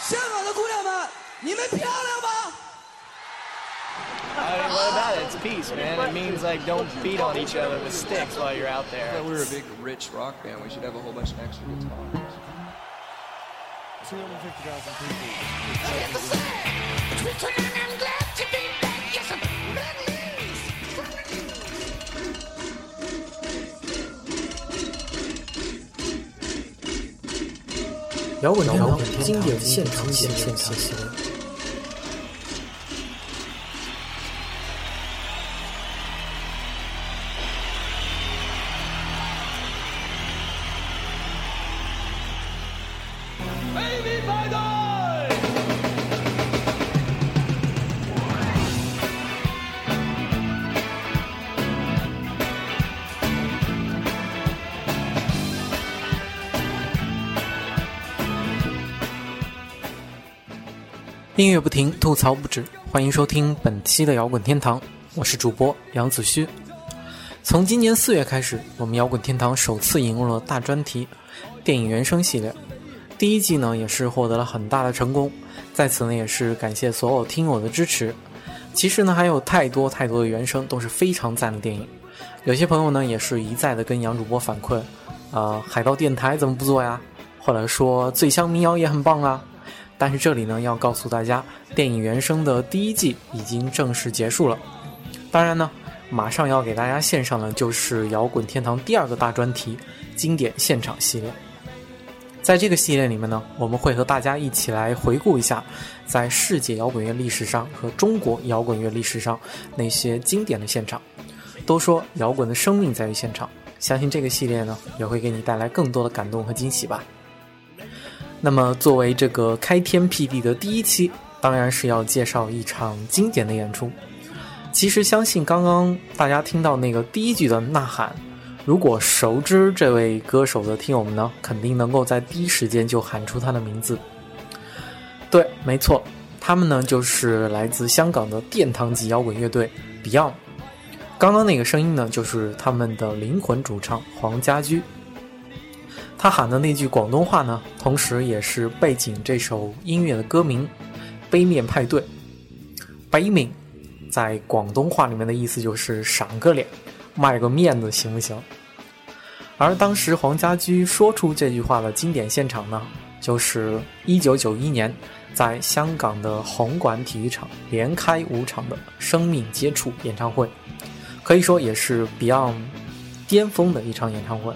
香港的姑娘们，你们漂亮吗？ I mean, what about it? It's peace, man. It means like don't beat on each other with sticks while you're out there. If we're a big, rich rock band, we should have a whole bunch of extra guitars. 250,000 people. 摇滚天堂经典现场现现场音乐不停，吐槽不止，欢迎收听本期的摇滚天堂，我是主播杨子虚。从今年四月开始，我们摇滚天堂首次引入了大专题电影原声系列，第一季呢也是获得了很大的成功，在此呢也是感谢所有听友的支持。其实呢还有太多太多的原声都是非常赞的电影，有些朋友呢也是一再的跟杨主播反馈，呃，海盗电台怎么不做呀？或者说醉乡民谣也很棒啊。但是这里呢，要告诉大家，电影原声的第一季已经正式结束了。当然呢，马上要给大家献上的就是摇滚天堂第二个大专题——经典现场系列。在这个系列里面呢，我们会和大家一起来回顾一下，在世界摇滚乐历史上和中国摇滚乐历史上那些经典的现场。都说摇滚的生命在于现场，相信这个系列呢，也会给你带来更多的感动和惊喜吧。那么，作为这个开天辟地的第一期，当然是要介绍一场经典的演出。其实，相信刚刚大家听到那个第一句的呐喊，如果熟知这位歌手的听友们呢，肯定能够在第一时间就喊出他的名字。对，没错，他们呢就是来自香港的殿堂级摇滚乐队 Beyond。刚刚那个声音呢，就是他们的灵魂主唱黄家驹。他喊的那句广东话呢，同时也是背景这首音乐的歌名《杯面派对》。杯面在广东话里面的意思就是赏个脸，卖个面子，行不行？而当时黄家驹说出这句话的经典现场呢，就是1991年在香港的红馆体育场连开五场的生命接触演唱会，可以说也是 Beyond 巅峰的一场演唱会。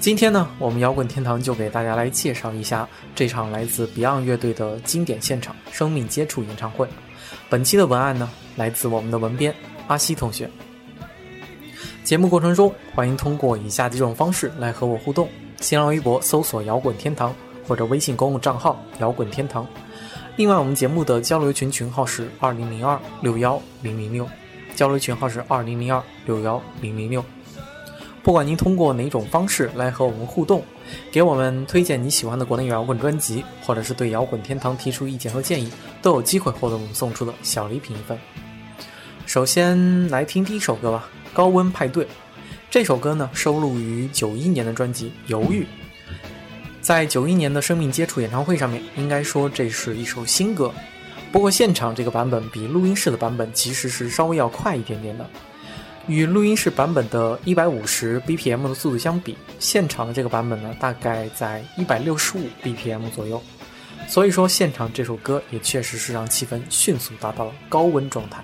今天呢，我们摇滚天堂就给大家来介绍一下这场来自 Beyond 乐队的经典现场生命接触演唱会。本期的文案呢，来自我们的文编阿西同学。节目过程中，欢迎通过以下几种方式来和我互动：新浪微博搜索“摇滚天堂”或者微信公共账号“摇滚天堂”。另外，我们节目的交流群群号是二零零二六幺零零六，交流群号是二零零二六幺零零六。不管您通过哪种方式来和我们互动，给我们推荐你喜欢的国内摇滚专辑，或者是对摇滚天堂提出意见和建议，都有机会获得我们送出的小礼品一份。首先来听第一首歌吧，《高温派对》。这首歌呢收录于九一年的专辑《犹豫》。在九一年的生命接触演唱会上面，应该说这是一首新歌。不过现场这个版本比录音室的版本其实是稍微要快一点点的。与录音室版本的一百五十 BPM 的速度相比，现场的这个版本呢，大概在一百六十五 BPM 左右。所以说，现场这首歌也确实是让气氛迅速达到了高温状态。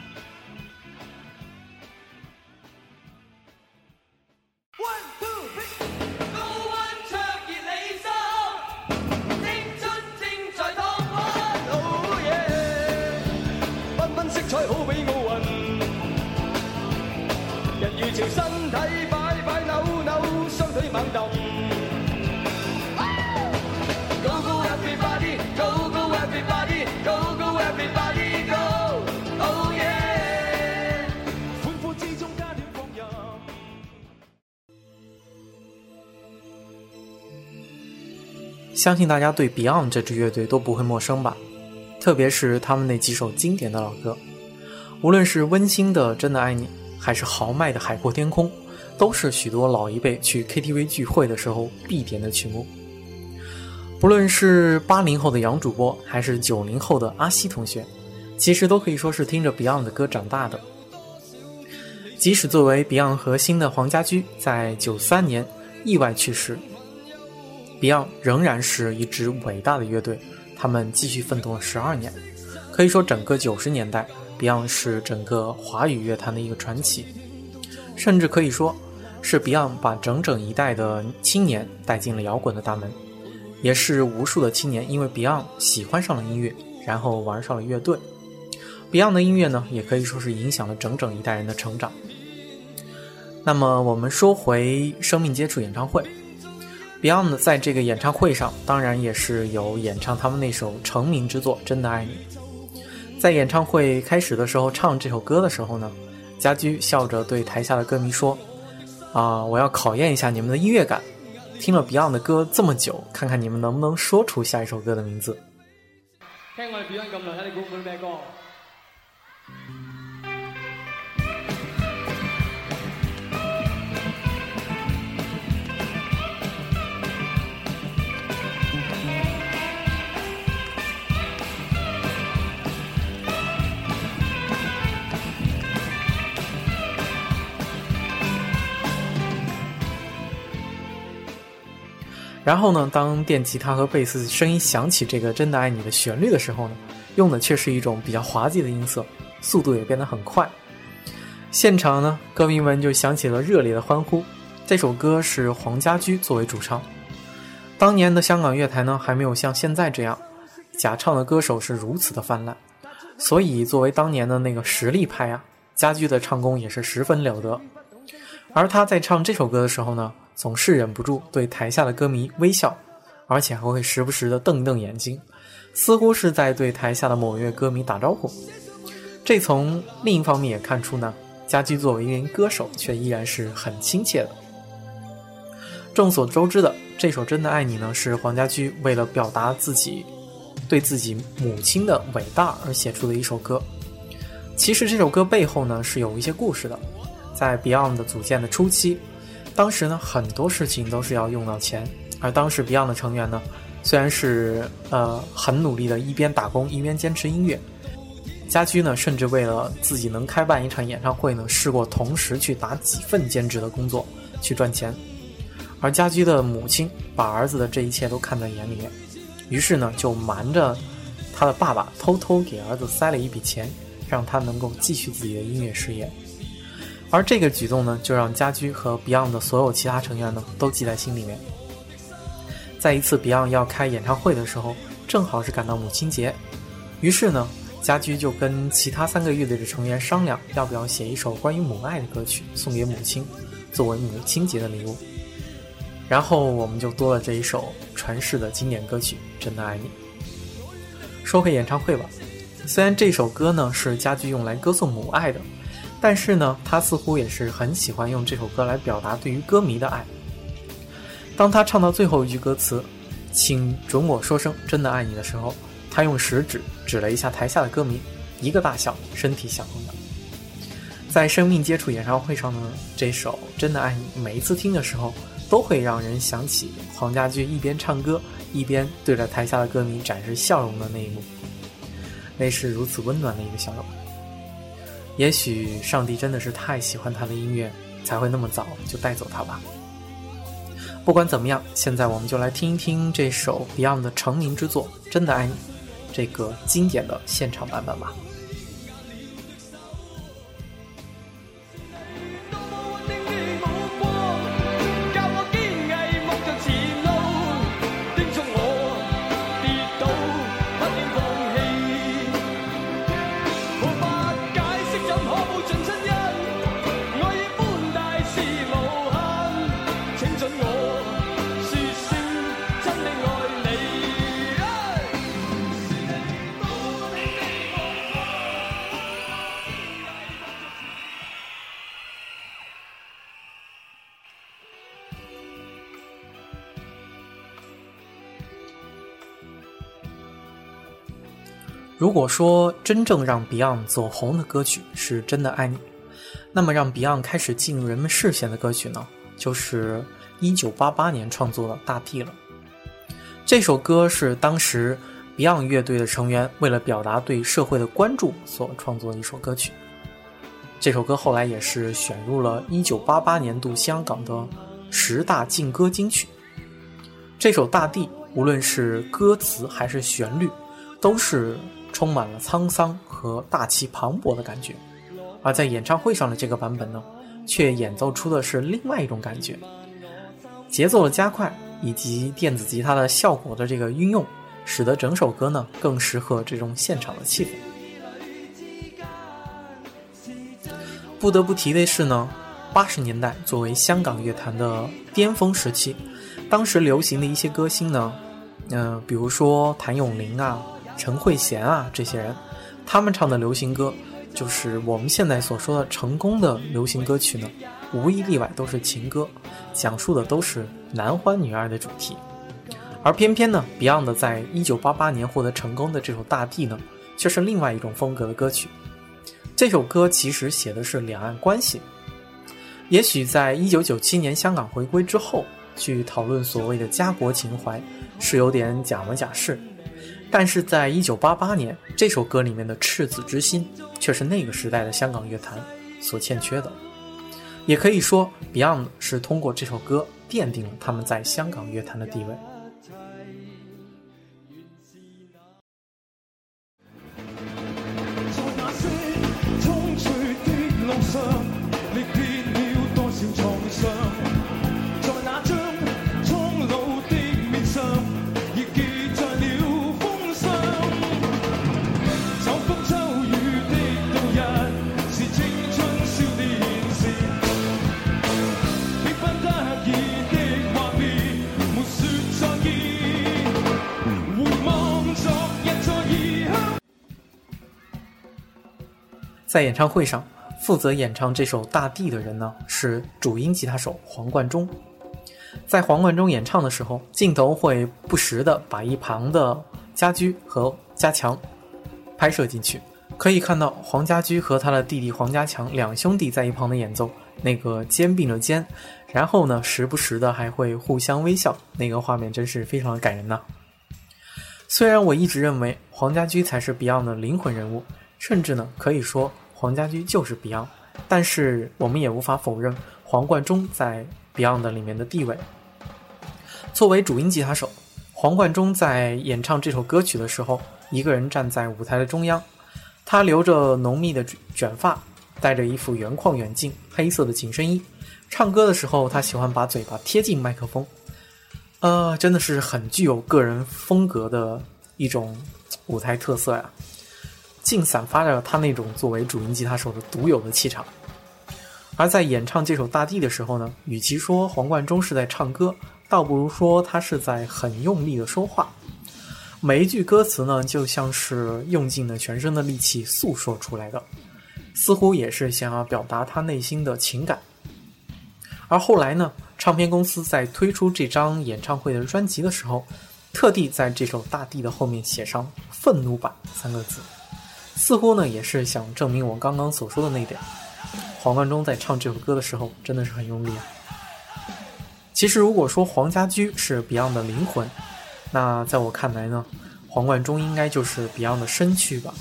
相信大家对 Beyond 这支乐队都不会陌生吧？特别是他们那几首经典的老歌，无论是温馨的《真的爱你》。还是豪迈的海阔天空，都是许多老一辈去 KTV 聚会的时候必点的曲目。不论是八零后的杨主播，还是九零后的阿西同学，其实都可以说是听着 Beyond 的歌长大的。即使作为 Beyond 核心的黄家驹在九三年意外去世，Beyond 仍然是一支伟大的乐队，他们继续奋斗了十二年。可以说，整个九十年代，Beyond 是整个华语乐坛的一个传奇，甚至可以说是 Beyond 把整整一代的青年带进了摇滚的大门，也是无数的青年因为 Beyond 喜欢上了音乐，然后玩上了乐队。Beyond 的音乐呢，也可以说是影响了整整一代人的成长。那么，我们说回生命接触演唱会，Beyond 在这个演唱会上，当然也是有演唱他们那首成名之作《真的爱你》。在演唱会开始的时候唱这首歌的时候呢，家驹笑着对台下的歌迷说：“啊，我要考验一下你们的音乐感。听了 Beyond 的歌这麼久，看看你們能不能說出下一首歌的名字。”聽我 Beyond 咁耐，睇你估唔估咩歌？然后呢，当电吉他和贝斯声音响起这个“真的爱你”的旋律的时候呢，用的却是一种比较滑稽的音色，速度也变得很快。现场呢，歌迷们就响起了热烈的欢呼。这首歌是黄家驹作为主唱。当年的香港乐坛呢，还没有像现在这样，假唱的歌手是如此的泛滥，所以作为当年的那个实力派啊，家驹的唱功也是十分了得。而他在唱这首歌的时候呢，总是忍不住对台下的歌迷微笑，而且还会时不时的瞪瞪眼睛，似乎是在对台下的某一位歌迷打招呼。这从另一方面也看出呢，家驹作为一名歌手，却依然是很亲切的。众所周知的，这首《真的爱你》呢，是黄家驹为了表达自己对自己母亲的伟大而写出的一首歌。其实这首歌背后呢，是有一些故事的。在 Beyond 组建的初期，当时呢很多事情都是要用到钱，而当时 Beyond 的成员呢，虽然是呃很努力的一边打工一边坚持音乐，家驹呢甚至为了自己能开办一场演唱会呢，试过同时去打几份兼职的工作去赚钱，而家驹的母亲把儿子的这一切都看在眼里面，于是呢就瞒着他的爸爸偷偷给儿子塞了一笔钱，让他能够继续自己的音乐事业。而这个举动呢，就让家驹和 Beyond 的所有其他成员呢都记在心里面。在一次 Beyond 要开演唱会的时候，正好是赶到母亲节，于是呢，家驹就跟其他三个乐队的成员商量，要不要写一首关于母爱的歌曲送给母亲，作为母亲节的礼物。然后我们就多了这一首传世的经典歌曲《真的爱你》。说回演唱会吧，虽然这首歌呢是家驹用来歌颂母爱的。但是呢，他似乎也是很喜欢用这首歌来表达对于歌迷的爱。当他唱到最后一句歌词“请准我说声真的爱你”的时候，他用食指指了一下台下的歌迷，一个大笑，身体响红的。在生命接触演唱会上呢，这首《真的爱你》每一次听的时候，都会让人想起黄家驹一边唱歌一边对着台下的歌迷展示笑容的那一幕，那是如此温暖的一个笑容。也许上帝真的是太喜欢他的音乐，才会那么早就带走他吧。不管怎么样，现在我们就来听一听这首 Beyond 的成名之作《真的爱你》这个经典的现场版本吧。如果说真正让 Beyond 走红的歌曲是真的爱你，那么让 Beyond 开始进入人们视线的歌曲呢，就是1988年创作的《大地》了。这首歌是当时 Beyond 乐队的成员为了表达对社会的关注所创作的一首歌曲。这首歌后来也是选入了1988年度香港的十大劲歌金曲。这首《大地》无论是歌词还是旋律，都是充满了沧桑和大气磅礴的感觉。而在演唱会上的这个版本呢，却演奏出的是另外一种感觉，节奏的加快以及电子吉他的效果的这个运用，使得整首歌呢更适合这种现场的气氛。不得不提的是呢，八十年代作为香港乐坛的巅峰时期，当时流行的一些歌星呢，嗯、比如说谭咏麟啊、陈慧娴啊这些人，他们唱的流行歌，就是我们现在所说的成功的流行歌曲呢，无一例外都是情歌，讲述的都是男欢女爱的主题。而偏偏呢，Beyond 在一九八八年获得成功的这首《大地》呢，却是另外一种风格的歌曲。这首歌其实写的是两岸关系。也许在一九九七年香港回归之后，去讨论所谓的家国情怀，是有点假模假式。但是在一九八八年，这首歌里面的赤子之心，却是那个时代的香港乐坛所欠缺的。也可以说，Beyond 是通过这首歌奠定了他们在香港乐坛的地位。在演唱会上，负责演唱这首《大地》的人呢，是主音吉他手黄贯中。在黄贯中演唱的时候，镜头会不时的把一旁的家居和家强拍摄进去，可以看到黄家驹和他的弟弟黄家强两兄弟在一旁的演奏，那个肩并着肩，然后呢，时不时的还会互相微笑，那个画面真是非常的感人呐、虽然我一直认为黄家驹才是 Beyond 的灵魂人物，甚至呢可以说黄家驹就是 Beyond，但是我们也无法否认黄贯中在 Beyond 的裡面的地位。作为主音吉他手，黄贯中在演唱这首歌曲的时候，一个人站在舞台的中央，他留着浓密的卷发，戴着一副圆框眼镜，黑色的紧身衣，唱歌的时候他喜欢把嘴巴贴近麦克风。呃，真的是很具有个人风格的一种舞台特色呀，竟散发着他那种作为主音吉他手的独有的气场。而在演唱这首《大地》的时候呢，与其说黄贯中是在唱歌，倒不如说他是在很用力的说话。每一句歌词呢，就像是用尽了全身的力气诉说出来的，似乎也是想要表达他内心的情感。而后来呢，唱片公司在推出这张演唱会的专辑的时候，特地在这首《大地》的后面写上“愤怒版”三个字，似乎呢也是想证明我刚刚所说的那点。黄贯中在唱这首歌的时候，真的是很用力啊。其实如果说黄家驹是 Beyond 的灵魂，那在我看来呢，黄贯中应该就是 Beyond 的身躯吧。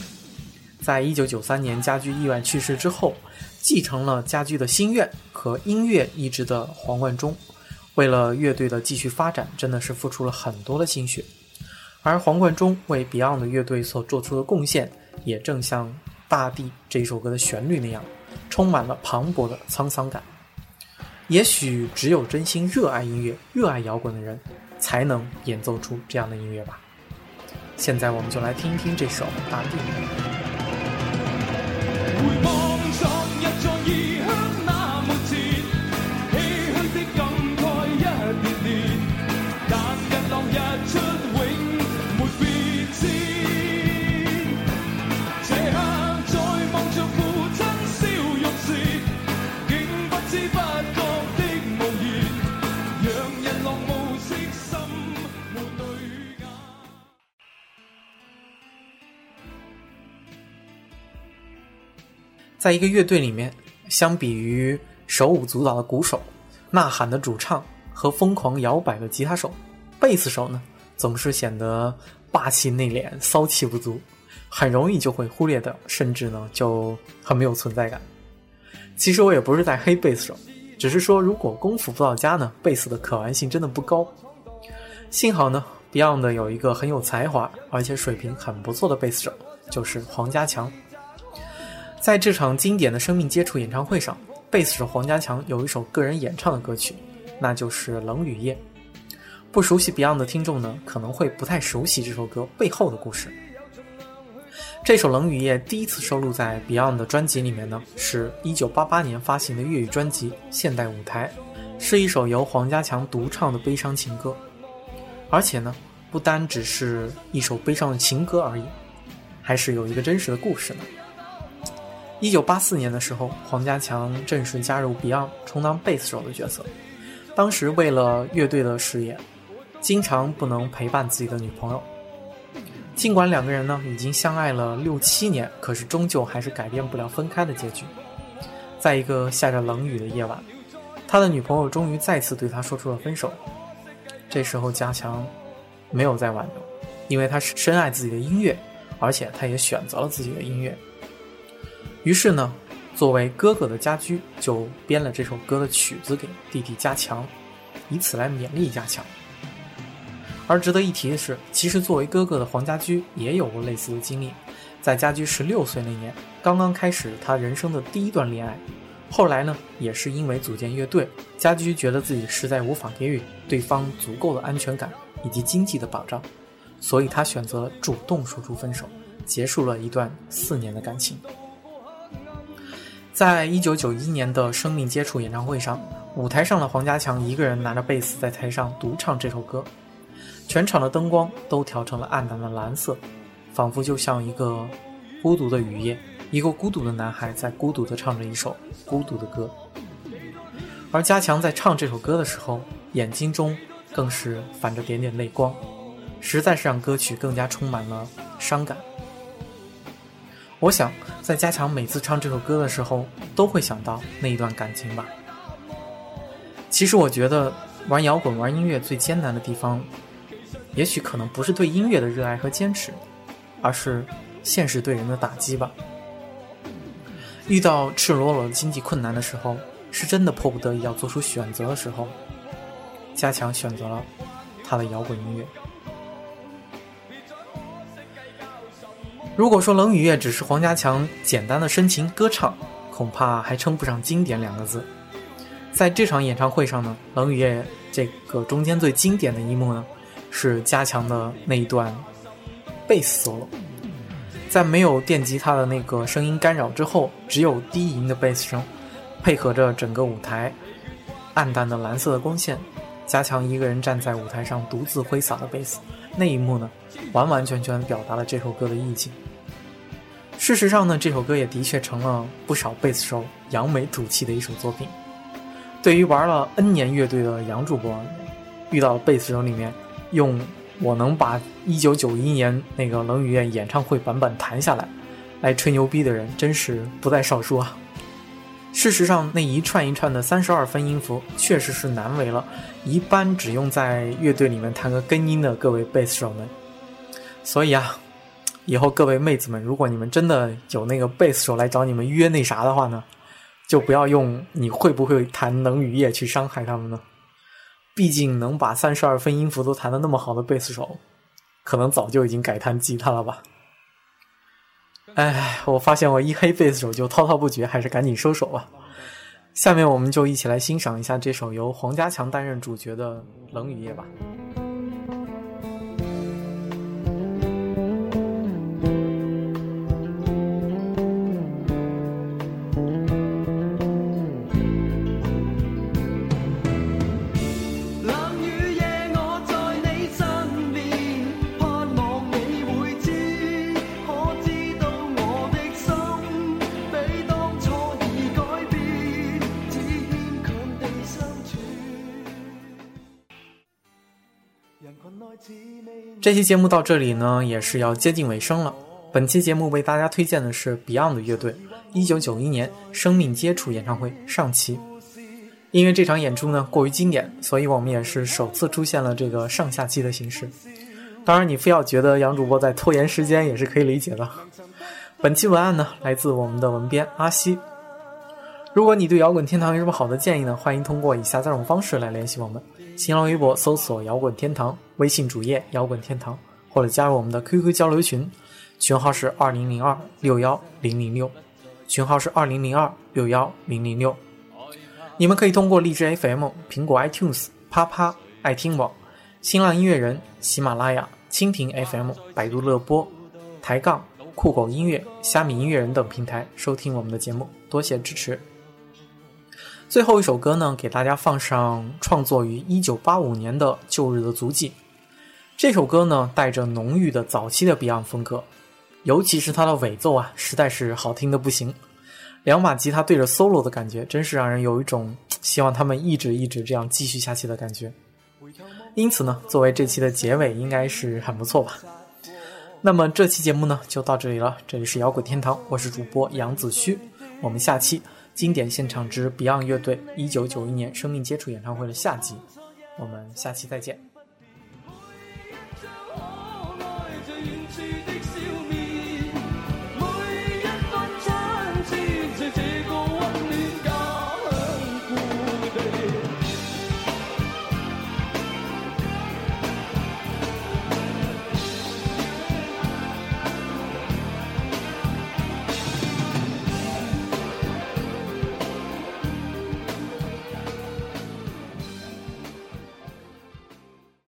在一九九三年家驹意外去世之后，继承了家驹的心愿和音乐意志的黄贯中，为了乐队的继续发展，真的是付出了很多的心血。而黄贯中为 Beyond 的樂隊所做出的贡献，也正像《大地》这首歌的旋律那样，充满了磅礴的沧桑感。也许只有真心热爱音乐、热爱摇滚的人，才能演奏出这样的音乐吧。现在我们就来听一聽這首《大地》。在一个乐队里面，相比于手舞足蹈的鼓手、呐喊的主唱和疯狂摇摆的吉他手，贝斯手呢，总是显得霸气内敛、骚气不足，很容易就会忽略掉，甚至呢就很没有存在感。其实我也不是在黑贝斯手，只是说如果功夫不到家呢，贝斯的可玩性真的不高。幸好呢，Beyond 有一个很有才华而且水平很不错的贝斯手，就是黄家强。在这场经典的生命接触演唱会上，贝斯手黄家强有一首个人演唱的歌曲，那就是《冷雨夜》。不熟悉 Beyond 的听众呢，可能会不太熟悉这首歌背后的故事。这首《冷雨夜》第一次收录在 Beyond 的专辑里面呢，是一九八八年发行的粤语专辑《现代舞台》，是一首由黄家强独唱的悲伤情歌。而且呢，不单只是一首悲伤的情歌而已，还是有一个真实的故事呢。一九八四年的时候，黄家强正式加入 Beyond，充当贝斯手的角色。当时为了乐队的事业。经常不能陪伴自己的女朋友，尽管两个人呢已经相爱了六七年，可是终究还是改变不了分开的结局。在一个下着冷雨的夜晚，他的女朋友终于再次对他说出了分手。这时候，加强没有再挽留，因为他深爱自己的音乐，而且他也选择了自己的音乐。于是呢，作为哥哥的家驹就编了这首歌的曲子给弟弟加强，以此来勉励加强。而值得一提的是，其实作为哥哥的黄家驹也有过类似的经历。在家驹十六岁那年，刚刚开始他人生的第一段恋爱。后来呢，也是因为组建乐队，家驹觉得自己实在无法给予对方足够的安全感以及经济的保障，所以他选择了主动说出分手，结束了一段四年的感情。在一九九一年的生命接触演唱会上，舞台上的黄家强一个人拿着贝斯在台上独唱这首歌。全场的灯光都调成了暗淡的蓝色，仿佛就像一个孤独的雨夜，一个孤独的男孩在孤独地唱着一首孤独的歌。而加强在唱这首歌的时候，眼睛中更是泛着点点泪光，实在是让歌曲更加充满了伤感。我想，在加强每次唱这首歌的时候，都会想到那一段感情吧。其实，我觉得玩摇滚、玩音乐最艰难的地方。也许可能不是对音乐的热爱和坚持，而是现实对人的打击吧。遇到赤裸裸的经济困难的时候，是真的迫不得已要做出选择的时候，加强选择了他的摇滚音乐。如果说《冷雨夜》只是黄家强简单的深情歌唱，恐怕还称不上经典两个字。在这场演唱会上呢，《冷雨夜》这个中间最经典的一幕呢。是加强的那一段贝斯 solo，在没有电吉他的那个声音干扰之后，只有低吟的贝斯声，配合着整个舞台暗淡的蓝色的光线，加强一个人站在舞台上独自挥洒的贝斯，那一幕呢，完完全全表达了这首歌的意境。事实上呢，这首歌也的确成了不少贝斯手扬眉吐气的一首作品。对于玩了 N 年乐队的杨主播，遇到贝斯手里面。用我能把一九九一年那个冷雨夜演唱会版本弹下来，来吹牛逼的人真是不在少数啊。事实上，那一串一串的三十二分音符确实是难为了一般只用在乐队里面弹个根音的各位贝斯手们。所以啊，以后各位妹子们，如果你们真的有那个贝斯手来找你们约那啥的话呢，就不要用你会不会弹冷雨夜去伤害他们呢。毕竟能把三十二分音符都弹得那么好的贝斯手，可能早就已经改弹吉他了吧。哎，我发现我一黑贝斯手就滔滔不绝，还是赶紧收手吧。下面我们就一起来欣赏一下这首由黄家强担任主角的《冷雨夜》吧。这期节目到这里呢，也是要接近尾声了。本期节目为大家推荐的是 Beyond 乐队一九九一年生命接触演唱会上期。因为这场演出呢过于经典，所以我们也是首次出现了这个上下期的形式。当然，你非要觉得杨主播在拖延时间也是可以理解的。本期文案呢，来自我们的文编阿西。如果你对摇滚天堂有什么好的建议呢？欢迎通过以下三种方式来联系我们：新浪微博搜索“摇滚天堂”，微信主页“摇滚天堂”，或者加入我们的 QQ 交流群，群号是二零零二六幺零零六，群号是二零零二六幺零零六。你们可以通过荔枝 FM、苹果 iTunes、啪啪、爱听网、新浪音乐人、喜马拉雅、蜻蜓 FM、百度乐播、抬杠、酷狗音乐、虾米音乐人等平台收听我们的节目，多谢支持。最后一首歌呢，给大家放上创作于1985年的《旧日的足迹》。这首歌呢，带着浓郁的早期的 Beyond 风格，尤其是它的尾奏啊，实在是好听的不行。两把吉他对着 solo 的感觉，真是让人有一种希望他们一直一直这样继续下去的感觉。因此呢，作为这期的结尾，应该是很不错吧。那么这期节目呢，就到这里了。这里是摇滚天堂，我是主播杨子虚，我们下期。经典现场之 Beyond 乐队一九九一年生命接触演唱会的下集，我们下期再见。